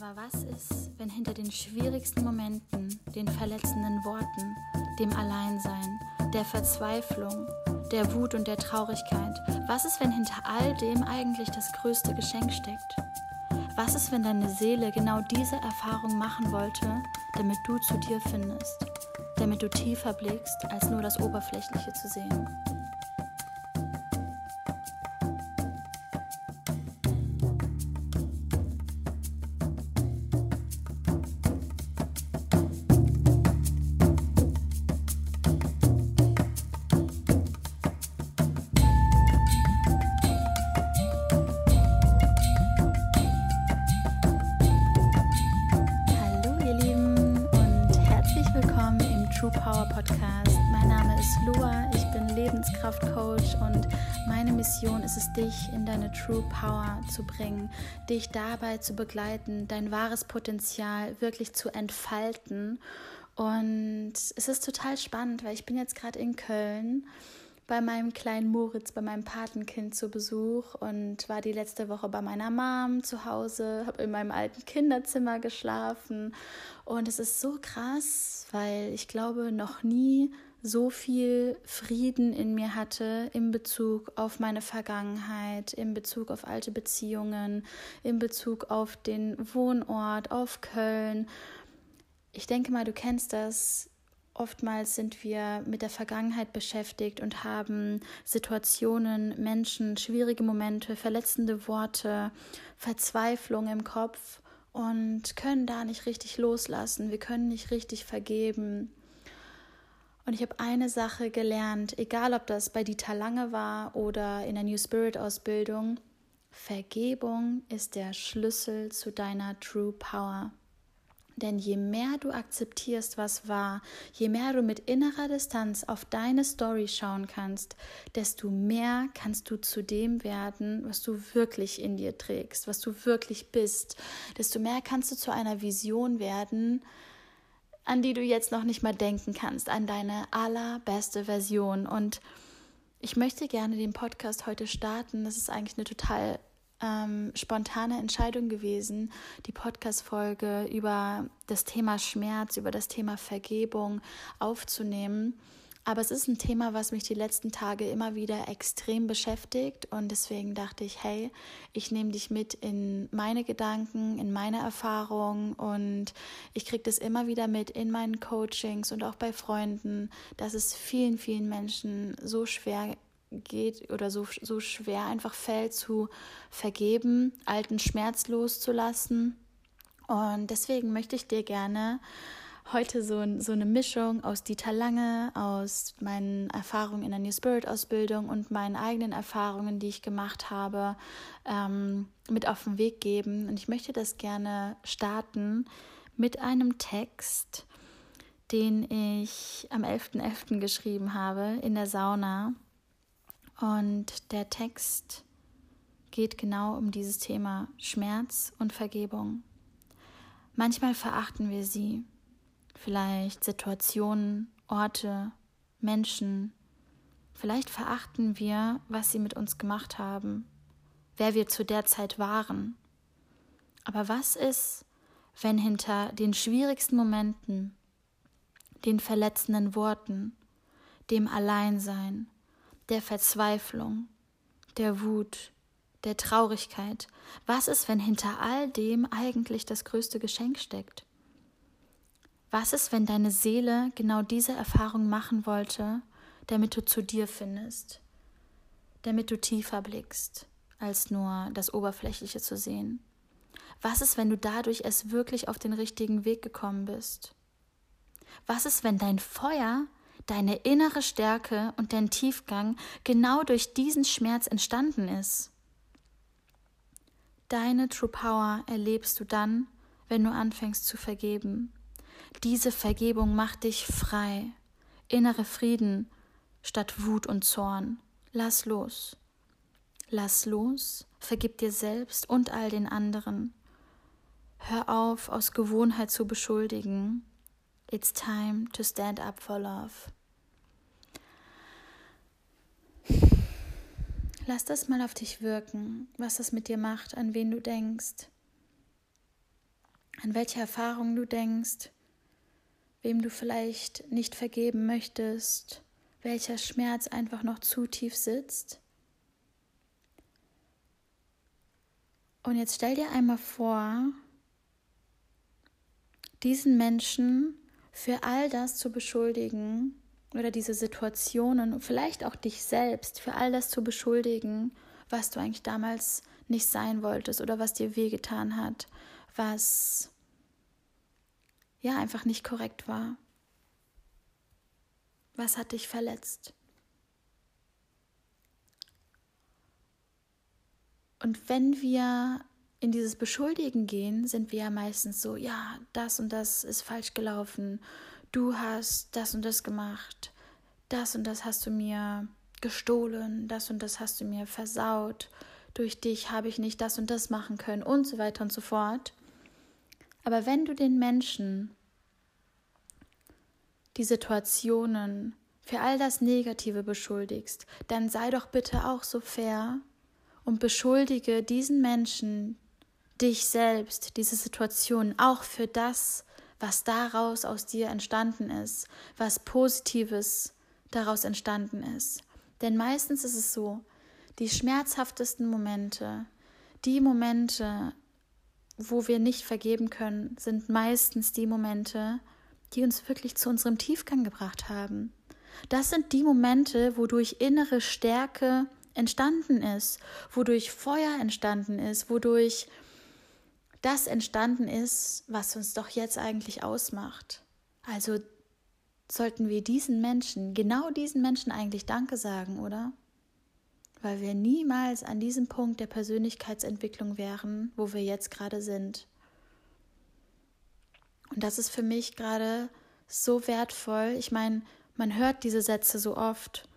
Aber was ist, wenn hinter den schwierigsten Momenten, den verletzenden Worten, dem Alleinsein, der Verzweiflung, der Wut und der Traurigkeit, was ist, wenn hinter all dem eigentlich das größte Geschenk steckt? Was ist, wenn deine Seele genau diese Erfahrung machen wollte, damit du zu dir findest, damit du tiefer blickst, als nur das Oberflächliche zu sehen? True Power Podcast. Mein Name ist Lua, ich bin Lebenskraftcoach und meine Mission ist es, dich in deine True Power zu bringen, dich dabei zu begleiten, dein wahres Potenzial wirklich zu entfalten. Und es ist total spannend, weil ich bin jetzt gerade in Köln bei meinem kleinen Moritz, bei meinem Patenkind zu Besuch und war die letzte Woche bei meiner Mom zu Hause, habe in meinem alten Kinderzimmer geschlafen und es ist so krass, weil ich glaube, noch nie so viel Frieden in mir hatte in Bezug auf meine Vergangenheit, in Bezug auf alte Beziehungen, in Bezug auf den Wohnort, auf Köln. Ich denke mal, du kennst das Oftmals sind wir mit der Vergangenheit beschäftigt und haben Situationen, Menschen, schwierige Momente, verletzende Worte, Verzweiflung im Kopf und können da nicht richtig loslassen. Wir können nicht richtig vergeben. Und ich habe eine Sache gelernt, egal ob das bei Dieter Lange war oder in der New Spirit Ausbildung, Vergebung ist der Schlüssel zu deiner True Power. Denn je mehr du akzeptierst, was war, je mehr du mit innerer Distanz auf deine Story schauen kannst, desto mehr kannst du zu dem werden, was du wirklich in dir trägst, was du wirklich bist. Desto mehr kannst du zu einer Vision werden, an die du jetzt noch nicht mal denken kannst, an deine allerbeste Version. Und ich möchte gerne den Podcast heute starten. Das ist eigentlich eine total ähm, spontane Entscheidung gewesen, die Podcast-Folge über das Thema Schmerz, über das Thema Vergebung aufzunehmen. Aber es ist ein Thema, was mich die letzten Tage immer wieder extrem beschäftigt und deswegen dachte ich, hey, ich nehme dich mit in meine Gedanken, in meine Erfahrungen und ich kriege das immer wieder mit in meinen Coachings und auch bei Freunden, dass es vielen, vielen Menschen so schwer geht oder so, so schwer einfach fällt zu vergeben, alten Schmerz loszulassen. Und deswegen möchte ich dir gerne heute so, so eine Mischung aus Dieter Lange, aus meinen Erfahrungen in der New Spirit Ausbildung und meinen eigenen Erfahrungen, die ich gemacht habe, ähm, mit auf den Weg geben. Und ich möchte das gerne starten mit einem Text, den ich am 11.11. .11. geschrieben habe in der Sauna. Und der Text geht genau um dieses Thema Schmerz und Vergebung. Manchmal verachten wir sie, vielleicht Situationen, Orte, Menschen. Vielleicht verachten wir, was sie mit uns gemacht haben, wer wir zu der Zeit waren. Aber was ist, wenn hinter den schwierigsten Momenten, den verletzenden Worten, dem Alleinsein, der Verzweiflung, der Wut, der Traurigkeit. Was ist, wenn hinter all dem eigentlich das größte Geschenk steckt? Was ist, wenn deine Seele genau diese Erfahrung machen wollte, damit du zu dir findest, damit du tiefer blickst, als nur das Oberflächliche zu sehen? Was ist, wenn du dadurch erst wirklich auf den richtigen Weg gekommen bist? Was ist, wenn dein Feuer deine innere Stärke und dein Tiefgang genau durch diesen Schmerz entstanden ist. Deine True Power erlebst du dann, wenn du anfängst zu vergeben. Diese Vergebung macht dich frei. Innere Frieden statt Wut und Zorn. Lass los. Lass los, vergib dir selbst und all den anderen. Hör auf, aus Gewohnheit zu beschuldigen. It's time to stand up for love. Lass das mal auf dich wirken, was das mit dir macht, an wen du denkst. an welche Erfahrungen du denkst, wem du vielleicht nicht vergeben möchtest, welcher Schmerz einfach noch zu tief sitzt. Und jetzt stell dir einmal vor, diesen Menschen für all das zu beschuldigen oder diese Situationen vielleicht auch dich selbst für all das zu beschuldigen, was du eigentlich damals nicht sein wolltest oder was dir wehgetan hat, was ja einfach nicht korrekt war. Was hat dich verletzt? Und wenn wir in dieses Beschuldigen gehen, sind wir ja meistens so, ja, das und das ist falsch gelaufen, du hast das und das gemacht, das und das hast du mir gestohlen, das und das hast du mir versaut, durch dich habe ich nicht das und das machen können und so weiter und so fort. Aber wenn du den Menschen die Situationen für all das Negative beschuldigst, dann sei doch bitte auch so fair und beschuldige diesen Menschen, dich selbst, diese Situation auch für das, was daraus aus dir entstanden ist, was Positives daraus entstanden ist. Denn meistens ist es so, die schmerzhaftesten Momente, die Momente, wo wir nicht vergeben können, sind meistens die Momente, die uns wirklich zu unserem Tiefgang gebracht haben. Das sind die Momente, wodurch innere Stärke entstanden ist, wodurch Feuer entstanden ist, wodurch das entstanden ist, was uns doch jetzt eigentlich ausmacht. Also sollten wir diesen Menschen, genau diesen Menschen eigentlich Danke sagen, oder? Weil wir niemals an diesem Punkt der Persönlichkeitsentwicklung wären, wo wir jetzt gerade sind. Und das ist für mich gerade so wertvoll. Ich meine, man hört diese Sätze so oft,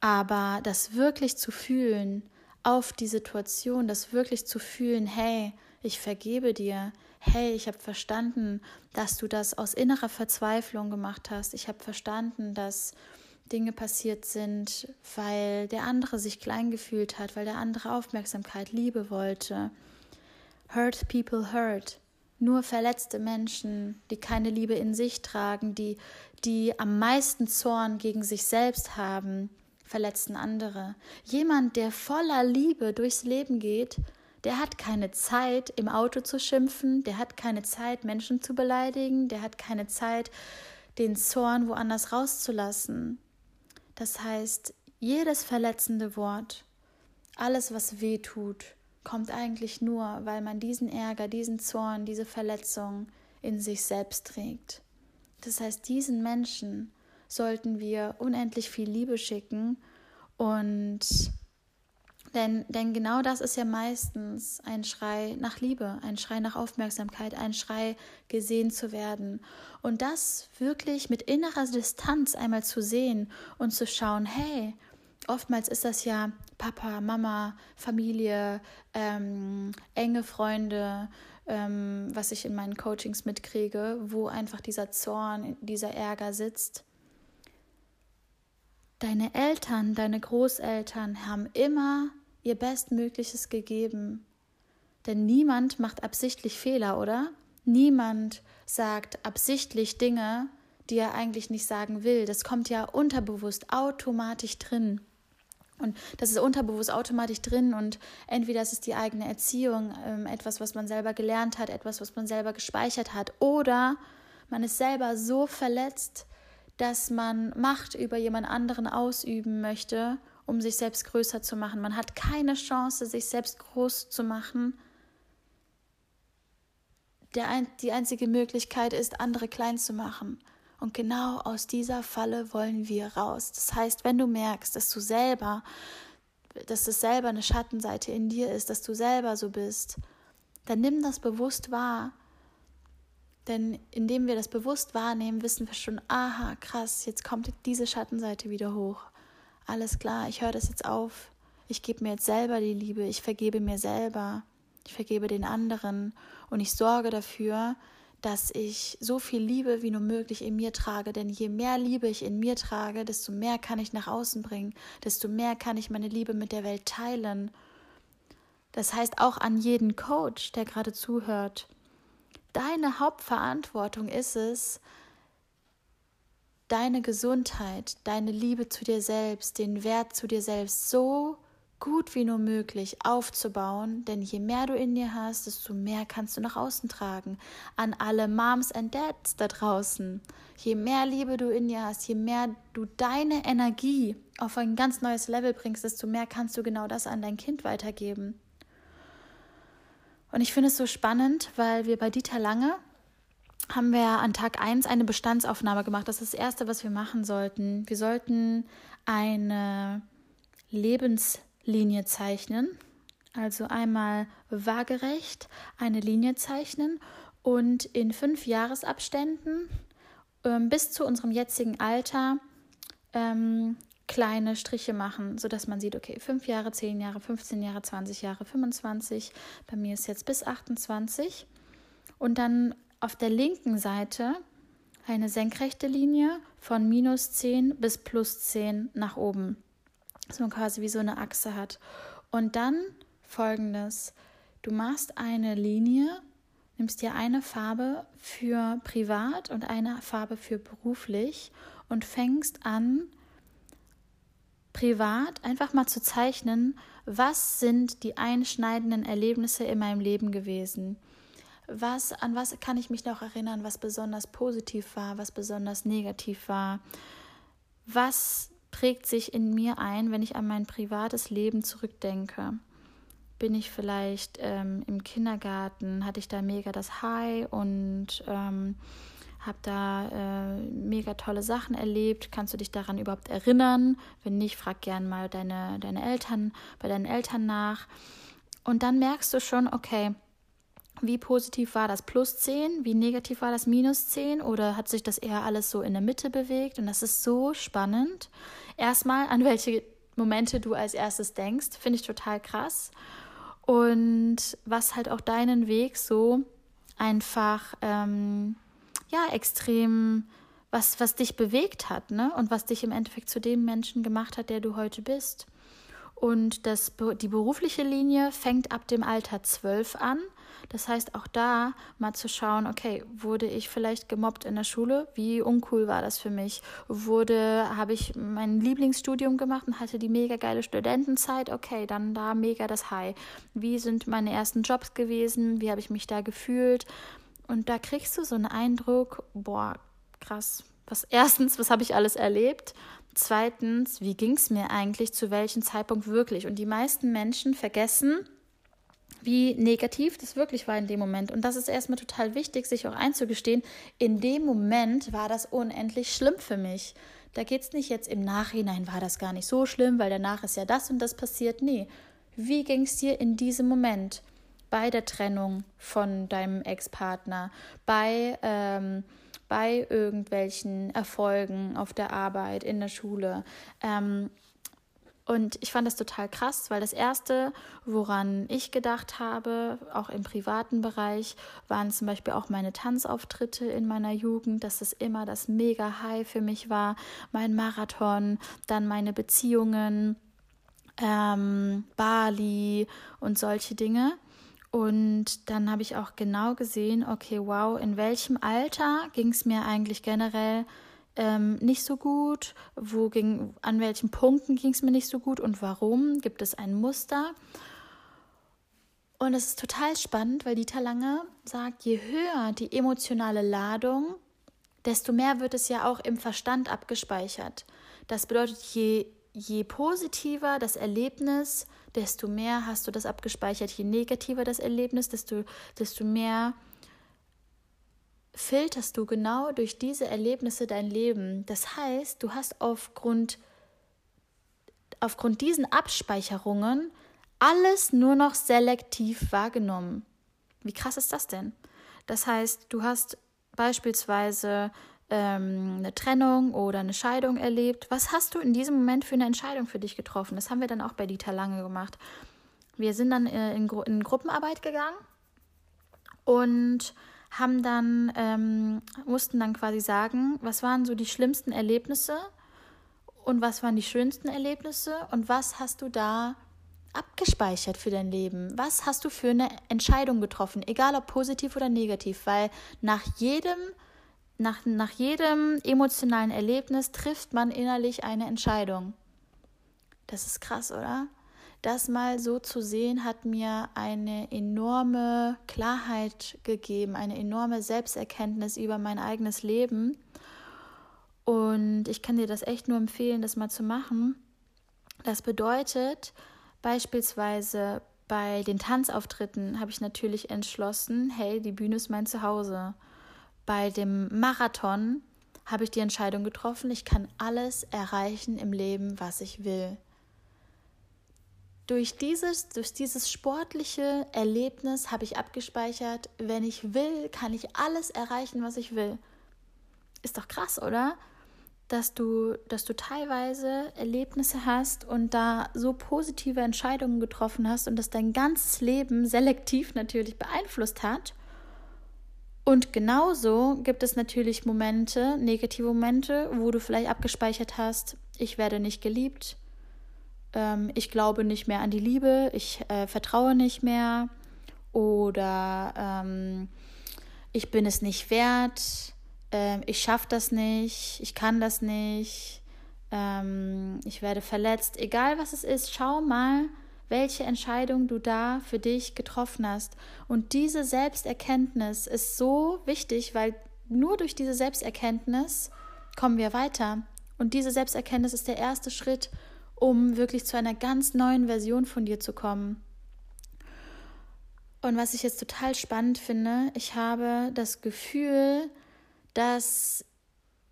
aber das wirklich zu fühlen auf die Situation, das wirklich zu fühlen, hey, ich vergebe dir, hey, ich habe verstanden, dass du das aus innerer Verzweiflung gemacht hast, ich habe verstanden, dass Dinge passiert sind, weil der andere sich klein gefühlt hat, weil der andere Aufmerksamkeit, Liebe wollte. Hurt people hurt. Nur verletzte Menschen, die keine Liebe in sich tragen, die, die am meisten Zorn gegen sich selbst haben, verletzen andere. Jemand, der voller Liebe durchs Leben geht, der hat keine Zeit, im Auto zu schimpfen, der hat keine Zeit, Menschen zu beleidigen, der hat keine Zeit, den Zorn woanders rauszulassen. Das heißt, jedes verletzende Wort, alles, was weh tut, kommt eigentlich nur, weil man diesen Ärger, diesen Zorn, diese Verletzung in sich selbst trägt. Das heißt, diesen Menschen sollten wir unendlich viel Liebe schicken und denn, denn genau das ist ja meistens ein Schrei nach Liebe, ein Schrei nach Aufmerksamkeit, ein Schrei gesehen zu werden. Und das wirklich mit innerer Distanz einmal zu sehen und zu schauen, hey, oftmals ist das ja Papa, Mama, Familie, ähm, enge Freunde, ähm, was ich in meinen Coachings mitkriege, wo einfach dieser Zorn, dieser Ärger sitzt. Deine Eltern, deine Großeltern haben immer ihr Bestmögliches gegeben. Denn niemand macht absichtlich Fehler, oder? Niemand sagt absichtlich Dinge, die er eigentlich nicht sagen will. Das kommt ja unterbewusst automatisch drin. Und das ist unterbewusst automatisch drin und entweder ist es die eigene Erziehung, ähm, etwas, was man selber gelernt hat, etwas, was man selber gespeichert hat, oder man ist selber so verletzt, dass man Macht über jemand anderen ausüben möchte, um sich selbst größer zu machen. Man hat keine Chance, sich selbst groß zu machen. Ein, die einzige Möglichkeit ist, andere klein zu machen. Und genau aus dieser Falle wollen wir raus. Das heißt, wenn du merkst, dass du selber, dass es selber eine Schattenseite in dir ist, dass du selber so bist, dann nimm das bewusst wahr. Denn indem wir das bewusst wahrnehmen, wissen wir schon, aha, krass, jetzt kommt diese Schattenseite wieder hoch. Alles klar, ich höre das jetzt auf. Ich gebe mir jetzt selber die Liebe, ich vergebe mir selber, ich vergebe den anderen und ich sorge dafür, dass ich so viel Liebe wie nur möglich in mir trage. Denn je mehr Liebe ich in mir trage, desto mehr kann ich nach außen bringen, desto mehr kann ich meine Liebe mit der Welt teilen. Das heißt auch an jeden Coach, der gerade zuhört, deine Hauptverantwortung ist es, deine Gesundheit, deine Liebe zu dir selbst, den Wert zu dir selbst so gut wie nur möglich aufzubauen, denn je mehr du in dir hast, desto mehr kannst du nach außen tragen. An alle Moms and Dads da draußen. Je mehr Liebe du in dir hast, je mehr du deine Energie auf ein ganz neues Level bringst, desto mehr kannst du genau das an dein Kind weitergeben. Und ich finde es so spannend, weil wir bei Dieter Lange haben wir an Tag 1 eine Bestandsaufnahme gemacht. Das ist das Erste, was wir machen sollten. Wir sollten eine Lebenslinie zeichnen. Also einmal waagerecht eine Linie zeichnen und in fünf Jahresabständen ähm, bis zu unserem jetzigen Alter ähm, kleine Striche machen, sodass man sieht, okay, fünf Jahre, zehn Jahre, 15 Jahre, 20 Jahre, 25. Bei mir ist jetzt bis 28. Und dann auf der linken Seite eine senkrechte Linie von minus 10 bis plus 10 nach oben. So quasi wie so eine Achse hat. Und dann folgendes: Du machst eine Linie, nimmst dir eine Farbe für privat und eine Farbe für beruflich und fängst an, privat einfach mal zu zeichnen, was sind die einschneidenden Erlebnisse in meinem Leben gewesen was, an was kann ich mich noch erinnern, was besonders positiv war, was besonders negativ war? Was prägt sich in mir ein, wenn ich an mein privates Leben zurückdenke? Bin ich vielleicht ähm, im Kindergarten, hatte ich da mega das High und ähm, habe da äh, mega tolle Sachen erlebt. Kannst du dich daran überhaupt erinnern? Wenn nicht, frag gern mal deine, deine Eltern, bei deinen Eltern nach. Und dann merkst du schon, okay, wie positiv war das plus 10? Wie negativ war das minus 10? Oder hat sich das eher alles so in der Mitte bewegt? Und das ist so spannend. Erstmal, an welche Momente du als erstes denkst, finde ich total krass. Und was halt auch deinen Weg so einfach, ähm, ja, extrem, was, was dich bewegt hat, ne? Und was dich im Endeffekt zu dem Menschen gemacht hat, der du heute bist. Und das, die berufliche Linie fängt ab dem Alter 12 an. Das heißt, auch da mal zu schauen, okay, wurde ich vielleicht gemobbt in der Schule? Wie uncool war das für mich? Wurde, habe ich mein Lieblingsstudium gemacht und hatte die mega geile Studentenzeit? Okay, dann da mega das High. Wie sind meine ersten Jobs gewesen? Wie habe ich mich da gefühlt? Und da kriegst du so einen Eindruck, boah, krass. Was erstens, was habe ich alles erlebt? Zweitens, wie ging es mir eigentlich zu welchem Zeitpunkt wirklich? Und die meisten Menschen vergessen, wie negativ das wirklich war in dem Moment. Und das ist erstmal total wichtig, sich auch einzugestehen. In dem Moment war das unendlich schlimm für mich. Da geht es nicht jetzt im Nachhinein, war das gar nicht so schlimm, weil danach ist ja das und das passiert. Nee, wie ging es dir in diesem Moment? Bei der Trennung von deinem Ex-Partner, bei, ähm, bei irgendwelchen Erfolgen auf der Arbeit, in der Schule. Ähm, und ich fand das total krass, weil das Erste, woran ich gedacht habe, auch im privaten Bereich, waren zum Beispiel auch meine Tanzauftritte in meiner Jugend, dass das immer das Mega-High für mich war, mein Marathon, dann meine Beziehungen, ähm, Bali und solche Dinge. Und dann habe ich auch genau gesehen, okay, wow, in welchem Alter ging es mir eigentlich generell ähm, nicht so gut? Wo ging, an welchen Punkten ging es mir nicht so gut und warum? Gibt es ein Muster? Und es ist total spannend, weil Dieter Lange sagt, je höher die emotionale Ladung, desto mehr wird es ja auch im Verstand abgespeichert. Das bedeutet, je, je positiver das Erlebnis, desto mehr hast du das abgespeichert. Je negativer das Erlebnis, desto, desto mehr filterst du genau durch diese Erlebnisse dein Leben. Das heißt, du hast aufgrund, aufgrund diesen Abspeicherungen alles nur noch selektiv wahrgenommen. Wie krass ist das denn? Das heißt, du hast beispielsweise ähm, eine Trennung oder eine Scheidung erlebt. Was hast du in diesem Moment für eine Entscheidung für dich getroffen? Das haben wir dann auch bei Dieter Lange gemacht. Wir sind dann äh, in, in Gruppenarbeit gegangen und haben dann, ähm, mussten dann quasi sagen, was waren so die schlimmsten Erlebnisse und was waren die schönsten Erlebnisse und was hast du da abgespeichert für dein Leben? Was hast du für eine Entscheidung getroffen, egal ob positiv oder negativ? Weil nach jedem, nach, nach jedem emotionalen Erlebnis trifft man innerlich eine Entscheidung. Das ist krass, oder? Das mal so zu sehen, hat mir eine enorme Klarheit gegeben, eine enorme Selbsterkenntnis über mein eigenes Leben. Und ich kann dir das echt nur empfehlen, das mal zu machen. Das bedeutet, Beispielsweise bei den Tanzauftritten habe ich natürlich entschlossen, hey, die Bühne ist mein Zuhause. Bei dem Marathon habe ich die Entscheidung getroffen, ich kann alles erreichen im Leben, was ich will. Durch dieses, durch dieses sportliche Erlebnis habe ich abgespeichert, wenn ich will, kann ich alles erreichen, was ich will. Ist doch krass, oder? dass du, dass du teilweise Erlebnisse hast und da so positive Entscheidungen getroffen hast und das dein ganzes Leben selektiv natürlich beeinflusst hat. Und genauso gibt es natürlich Momente, negative Momente, wo du vielleicht abgespeichert hast, ich werde nicht geliebt, ähm, ich glaube nicht mehr an die Liebe, ich äh, vertraue nicht mehr oder ähm, ich bin es nicht wert, ähm, ich schaffe das nicht, ich kann das nicht, ähm, ich werde verletzt, egal was es ist, schau mal, welche Entscheidung du da für dich getroffen hast. Und diese Selbsterkenntnis ist so wichtig, weil nur durch diese Selbsterkenntnis kommen wir weiter. Und diese Selbsterkenntnis ist der erste Schritt, um wirklich zu einer ganz neuen Version von dir zu kommen. Und was ich jetzt total spannend finde, ich habe das Gefühl, dass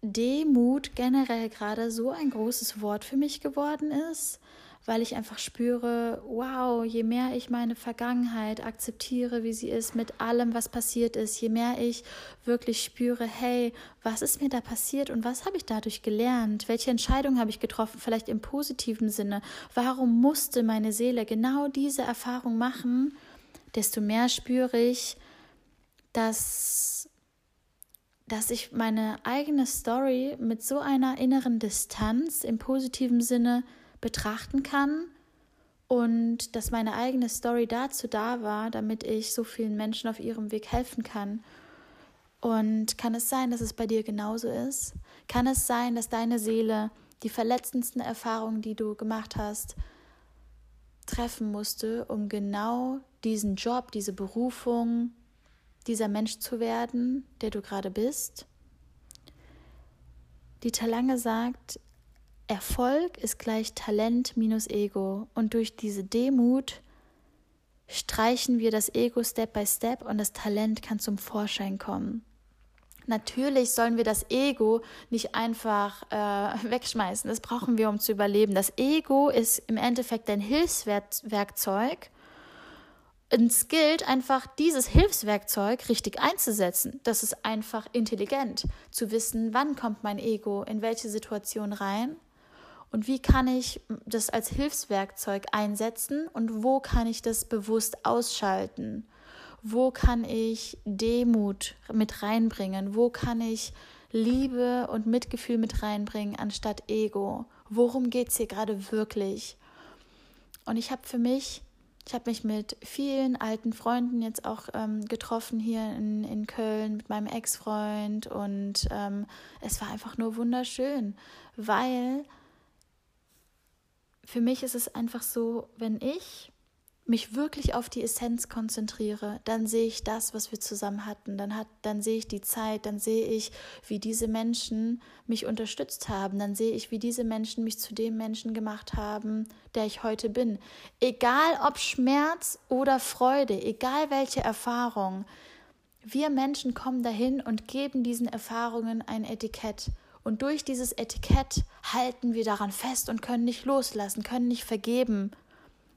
Demut generell gerade so ein großes Wort für mich geworden ist, weil ich einfach spüre, wow, je mehr ich meine Vergangenheit akzeptiere, wie sie ist, mit allem, was passiert ist, je mehr ich wirklich spüre, hey, was ist mir da passiert und was habe ich dadurch gelernt? Welche Entscheidung habe ich getroffen, vielleicht im positiven Sinne? Warum musste meine Seele genau diese Erfahrung machen? Desto mehr spüre ich, dass dass ich meine eigene Story mit so einer inneren Distanz im positiven Sinne betrachten kann und dass meine eigene Story dazu da war, damit ich so vielen Menschen auf ihrem Weg helfen kann. Und kann es sein, dass es bei dir genauso ist? Kann es sein, dass deine Seele die verletzendsten Erfahrungen, die du gemacht hast, treffen musste, um genau diesen Job, diese Berufung, dieser Mensch zu werden, der du gerade bist. Dieter Lange sagt, Erfolg ist gleich Talent minus Ego. Und durch diese Demut streichen wir das Ego Step by Step und das Talent kann zum Vorschein kommen. Natürlich sollen wir das Ego nicht einfach äh, wegschmeißen. Das brauchen wir, um zu überleben. Das Ego ist im Endeffekt ein Hilfswerkzeug, es gilt einfach, dieses Hilfswerkzeug richtig einzusetzen. Das ist einfach intelligent, zu wissen, wann kommt mein Ego in welche Situation rein und wie kann ich das als Hilfswerkzeug einsetzen und wo kann ich das bewusst ausschalten? Wo kann ich Demut mit reinbringen? Wo kann ich Liebe und Mitgefühl mit reinbringen anstatt Ego? Worum geht es hier gerade wirklich? Und ich habe für mich ich habe mich mit vielen alten Freunden jetzt auch ähm, getroffen hier in, in Köln mit meinem Ex-Freund und ähm, es war einfach nur wunderschön, weil für mich ist es einfach so, wenn ich mich wirklich auf die Essenz konzentriere, dann sehe ich das, was wir zusammen hatten. Dann, hat, dann sehe ich die Zeit, dann sehe ich, wie diese Menschen mich unterstützt haben. Dann sehe ich, wie diese Menschen mich zu dem Menschen gemacht haben, der ich heute bin. Egal ob Schmerz oder Freude, egal welche Erfahrung. Wir Menschen kommen dahin und geben diesen Erfahrungen ein Etikett. Und durch dieses Etikett halten wir daran fest und können nicht loslassen, können nicht vergeben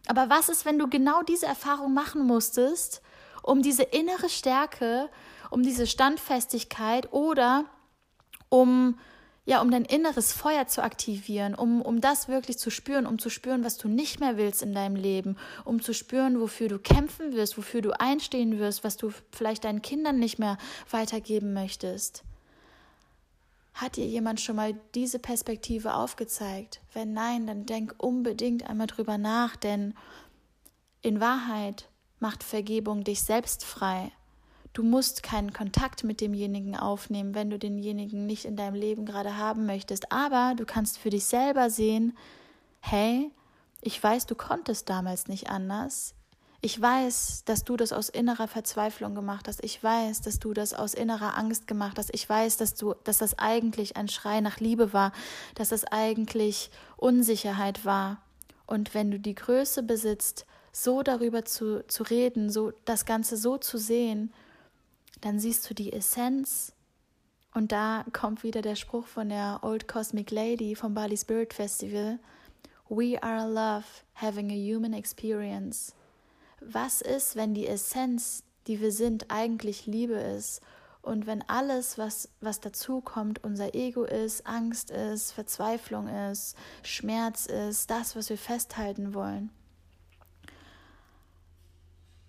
aber was ist, wenn du genau diese Erfahrung machen musstest, um diese innere Stärke, um diese Standfestigkeit oder um ja, um dein inneres Feuer zu aktivieren, um, um das wirklich zu spüren, um zu spüren, was du nicht mehr willst in deinem Leben, um zu spüren, wofür du kämpfen wirst, wofür du einstehen wirst, was du vielleicht deinen Kindern nicht mehr weitergeben möchtest. Hat dir jemand schon mal diese Perspektive aufgezeigt? Wenn nein, dann denk unbedingt einmal drüber nach, denn In Wahrheit macht Vergebung dich selbst frei. Du musst keinen Kontakt mit demjenigen aufnehmen, wenn du denjenigen nicht in deinem Leben gerade haben möchtest. Aber du kannst für dich selber sehen, hey, ich weiß, du konntest damals nicht anders. Ich weiß, dass du das aus innerer Verzweiflung gemacht hast. Ich weiß, dass du das aus innerer Angst gemacht hast. Ich weiß, dass du, dass das eigentlich ein Schrei nach Liebe war, dass das eigentlich Unsicherheit war. Und wenn du die Größe besitzt, so darüber zu, zu reden, so das Ganze so zu sehen, dann siehst du die Essenz. Und da kommt wieder der Spruch von der Old Cosmic Lady vom Bali Spirit Festival. We are love, having a human experience was ist, wenn die Essenz, die wir sind, eigentlich Liebe ist und wenn alles, was, was dazukommt, unser Ego ist, Angst ist, Verzweiflung ist, Schmerz ist, das, was wir festhalten wollen.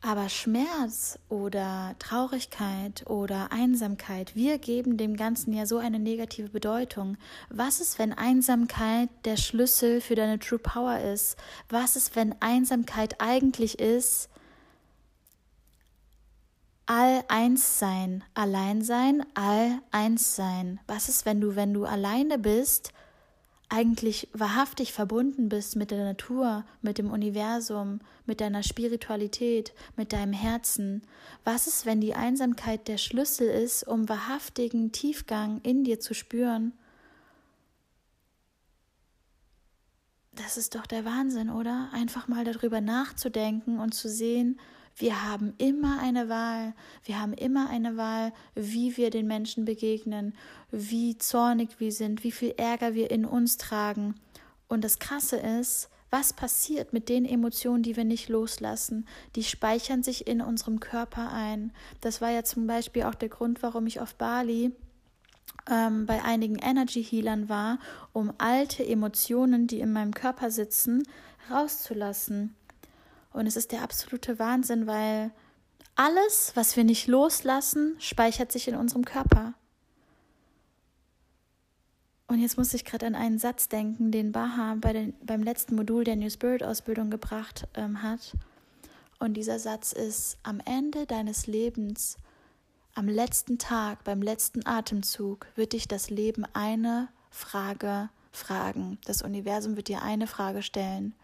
Aber Schmerz oder Traurigkeit oder Einsamkeit, wir geben dem Ganzen ja so eine negative Bedeutung. Was ist, wenn Einsamkeit der Schlüssel für deine True Power ist? Was ist, wenn Einsamkeit eigentlich ist, all eins sein, allein sein, all eins sein? Was ist, wenn du, wenn du alleine bist, eigentlich wahrhaftig verbunden bist mit der Natur, mit dem Universum, mit deiner Spiritualität, mit deinem Herzen? Was ist, wenn die Einsamkeit der Schlüssel ist, um wahrhaftigen Tiefgang in dir zu spüren? Das ist doch der Wahnsinn, oder? Einfach mal darüber nachzudenken und zu sehen, wir haben immer eine Wahl. Wir haben immer eine Wahl, wie wir den Menschen begegnen, wie zornig wir sind, wie viel Ärger wir in uns tragen. Und das Krasse ist, was passiert mit den Emotionen, die wir nicht loslassen? Die speichern sich in unserem Körper ein. Das war ja zum Beispiel auch der Grund, warum ich auf Bali ähm, bei einigen Energy Healern war, um alte Emotionen, die in meinem Körper sitzen, rauszulassen. Und es ist der absolute Wahnsinn, weil alles, was wir nicht loslassen, speichert sich in unserem Körper. Und jetzt muss ich gerade an einen Satz denken, den Baha bei den, beim letzten Modul der New Spirit Ausbildung gebracht ähm, hat. Und dieser Satz ist, am Ende deines Lebens, am letzten Tag, beim letzten Atemzug, wird dich das Leben eine Frage fragen. Das Universum wird dir eine Frage stellen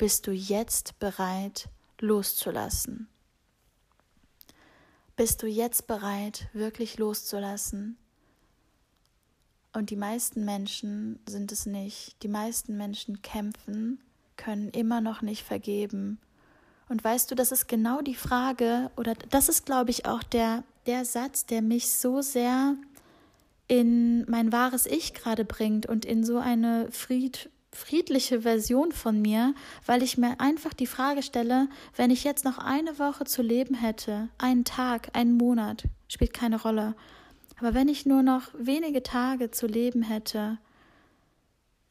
bist du jetzt bereit loszulassen? Bist du jetzt bereit, wirklich loszulassen? Und die meisten Menschen sind es nicht. Die meisten Menschen kämpfen, können immer noch nicht vergeben. Und weißt du, das ist genau die Frage, oder das ist, glaube ich, auch der, der Satz, der mich so sehr in mein wahres Ich gerade bringt und in so eine Fried, friedliche Version von mir, weil ich mir einfach die Frage stelle, wenn ich jetzt noch eine Woche zu leben hätte, einen Tag, einen Monat, spielt keine Rolle, aber wenn ich nur noch wenige Tage zu leben hätte,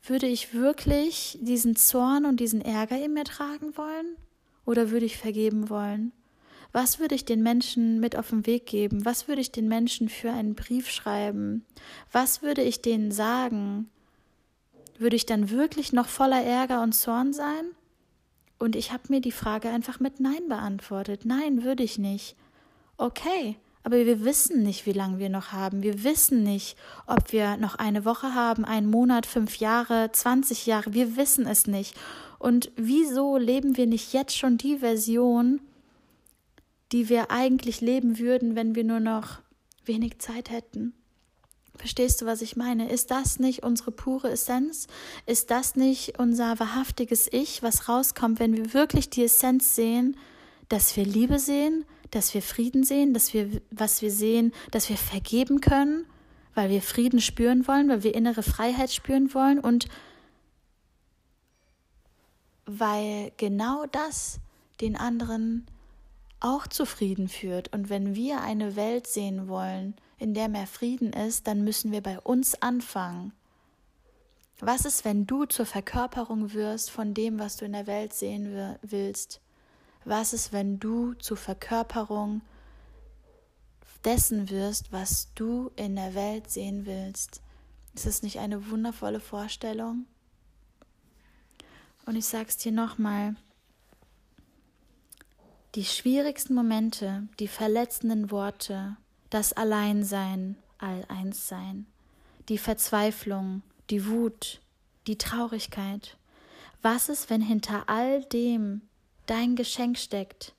würde ich wirklich diesen Zorn und diesen Ärger in mir tragen wollen? Oder würde ich vergeben wollen? Was würde ich den Menschen mit auf den Weg geben? Was würde ich den Menschen für einen Brief schreiben? Was würde ich denen sagen? Würde ich dann wirklich noch voller Ärger und Zorn sein? Und ich habe mir die Frage einfach mit Nein beantwortet. Nein, würde ich nicht. Okay, aber wir wissen nicht, wie lange wir noch haben. Wir wissen nicht, ob wir noch eine Woche haben, einen Monat, fünf Jahre, zwanzig Jahre. Wir wissen es nicht. Und wieso leben wir nicht jetzt schon die Version, die wir eigentlich leben würden, wenn wir nur noch wenig Zeit hätten? Verstehst du, was ich meine? Ist das nicht unsere pure Essenz? Ist das nicht unser wahrhaftiges Ich, was rauskommt, wenn wir wirklich die Essenz sehen, dass wir Liebe sehen, dass wir Frieden sehen, dass wir, was wir sehen, dass wir vergeben können, weil wir Frieden spüren wollen, weil wir innere Freiheit spüren wollen und weil genau das den anderen auch zufrieden führt. Und wenn wir eine Welt sehen wollen, in der mehr Frieden ist, dann müssen wir bei uns anfangen. Was ist, wenn du zur Verkörperung wirst von dem, was du in der Welt sehen willst? Was ist, wenn du zur Verkörperung dessen wirst, was du in der Welt sehen willst? Ist das nicht eine wundervolle Vorstellung? Und ich sag's dir nochmal. Die schwierigsten Momente, die verletzenden Worte, das Alleinsein, All-Eins-Sein, die Verzweiflung, die Wut, die Traurigkeit. Was ist, wenn hinter all dem dein Geschenk steckt?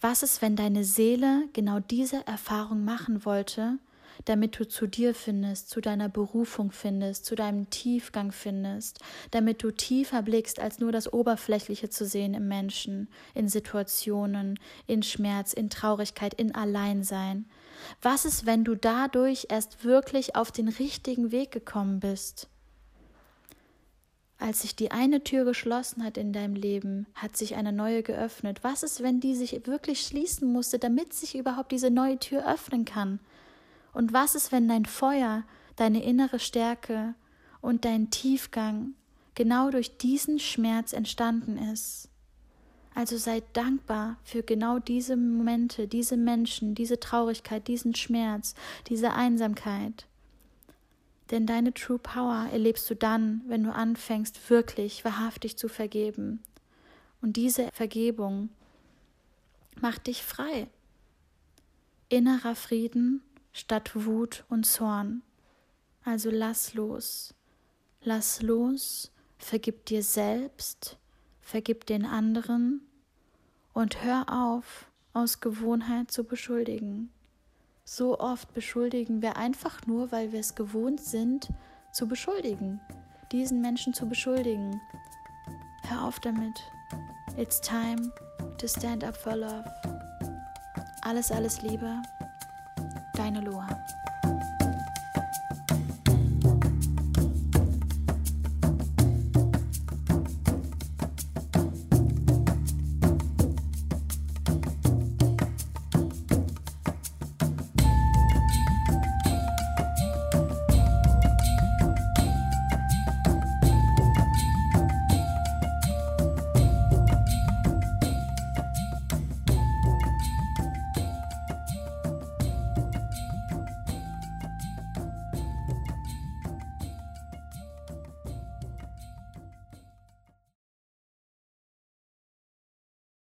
Was ist, wenn deine Seele genau diese Erfahrung machen wollte, damit du zu dir findest, zu deiner Berufung findest, zu deinem Tiefgang findest, damit du tiefer blickst, als nur das Oberflächliche zu sehen im Menschen, in Situationen, in Schmerz, in Traurigkeit, in Alleinsein. Was ist, wenn du dadurch erst wirklich auf den richtigen Weg gekommen bist? Als sich die eine Tür geschlossen hat in deinem Leben, hat sich eine neue geöffnet. Was ist, wenn die sich wirklich schließen musste, damit sich überhaupt diese neue Tür öffnen kann? Und was ist, wenn dein Feuer, deine innere Stärke und dein Tiefgang genau durch diesen Schmerz entstanden ist? Also sei dankbar für genau diese Momente, diese Menschen, diese Traurigkeit, diesen Schmerz, diese Einsamkeit. Denn deine True Power erlebst du dann, wenn du anfängst, wirklich wahrhaftig zu vergeben. Und diese Vergebung macht dich frei. Innerer Frieden statt Wut und Zorn. Also lass los. Lass los, vergib dir selbst, vergib den anderen und hör auf, aus Gewohnheit zu beschuldigen. So oft beschuldigen wir einfach nur, weil wir es gewohnt sind, zu beschuldigen, diesen Menschen zu beschuldigen. Hör auf damit. It's time to stand up for love. Alles, alles Liebe. Deine Loa.